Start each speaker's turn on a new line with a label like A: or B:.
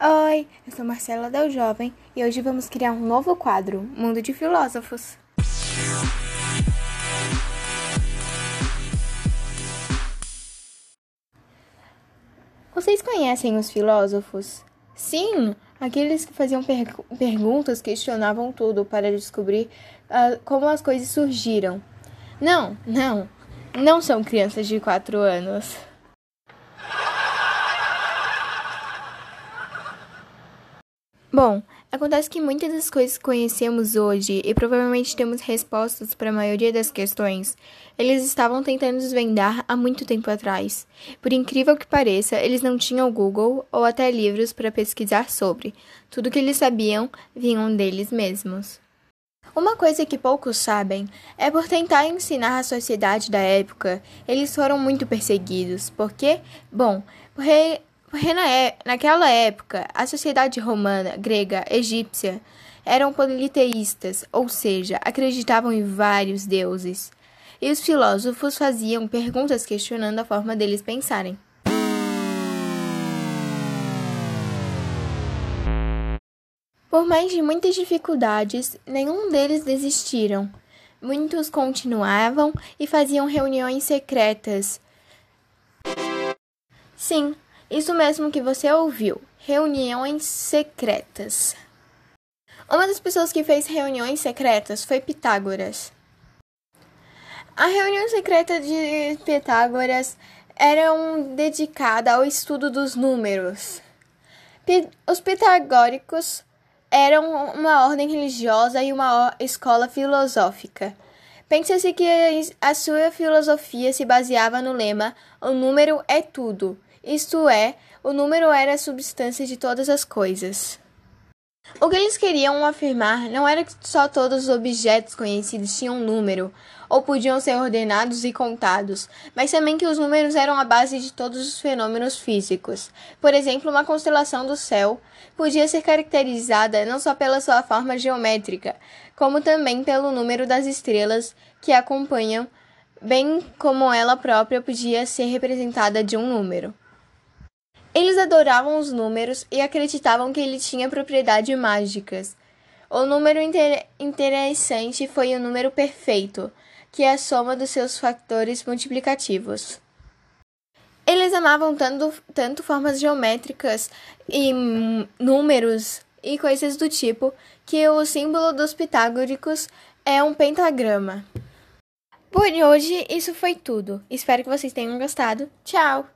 A: Oi, eu sou Marcela Del Jovem e hoje vamos criar um novo quadro, Mundo de Filósofos. Vocês conhecem os filósofos? Sim, aqueles que faziam per perguntas, questionavam tudo para descobrir uh, como as coisas surgiram. Não, não, não são crianças de 4 anos. Bom, acontece que muitas das coisas que conhecemos hoje e provavelmente temos respostas para a maioria das questões, eles estavam tentando desvendar há muito tempo atrás. Por incrível que pareça, eles não tinham Google ou até livros para pesquisar sobre. Tudo que eles sabiam vinham deles mesmos. Uma coisa que poucos sabem é por tentar ensinar a sociedade da época, eles foram muito perseguidos. Por quê? Bom, porque naquela época, a sociedade romana, grega, egípcia eram politeístas, ou seja, acreditavam em vários deuses. E os filósofos faziam perguntas questionando a forma deles pensarem. Por mais de muitas dificuldades, nenhum deles desistiram. Muitos continuavam e faziam reuniões secretas. Sim, isso mesmo que você ouviu: reuniões secretas. Uma das pessoas que fez reuniões secretas foi Pitágoras. A reunião secreta de Pitágoras era dedicada ao estudo dos números. Os pitagóricos eram uma ordem religiosa e uma escola filosófica. Pensa-se que a sua filosofia se baseava no lema: o número é tudo isto é, o número era a substância de todas as coisas. O que eles queriam afirmar não era que só todos os objetos conhecidos tinham número, ou podiam ser ordenados e contados, mas também que os números eram a base de todos os fenômenos físicos. Por exemplo, uma constelação do céu podia ser caracterizada não só pela sua forma geométrica, como também pelo número das estrelas que a acompanham, bem como ela própria podia ser representada de um número. Eles adoravam os números e acreditavam que ele tinha propriedades mágicas. O número inter interessante foi o número perfeito, que é a soma dos seus fatores multiplicativos. Eles amavam tanto, tanto formas geométricas e números e coisas do tipo que o símbolo dos pitagóricos é um pentagrama. Por hoje, isso foi tudo. Espero que vocês tenham gostado. Tchau!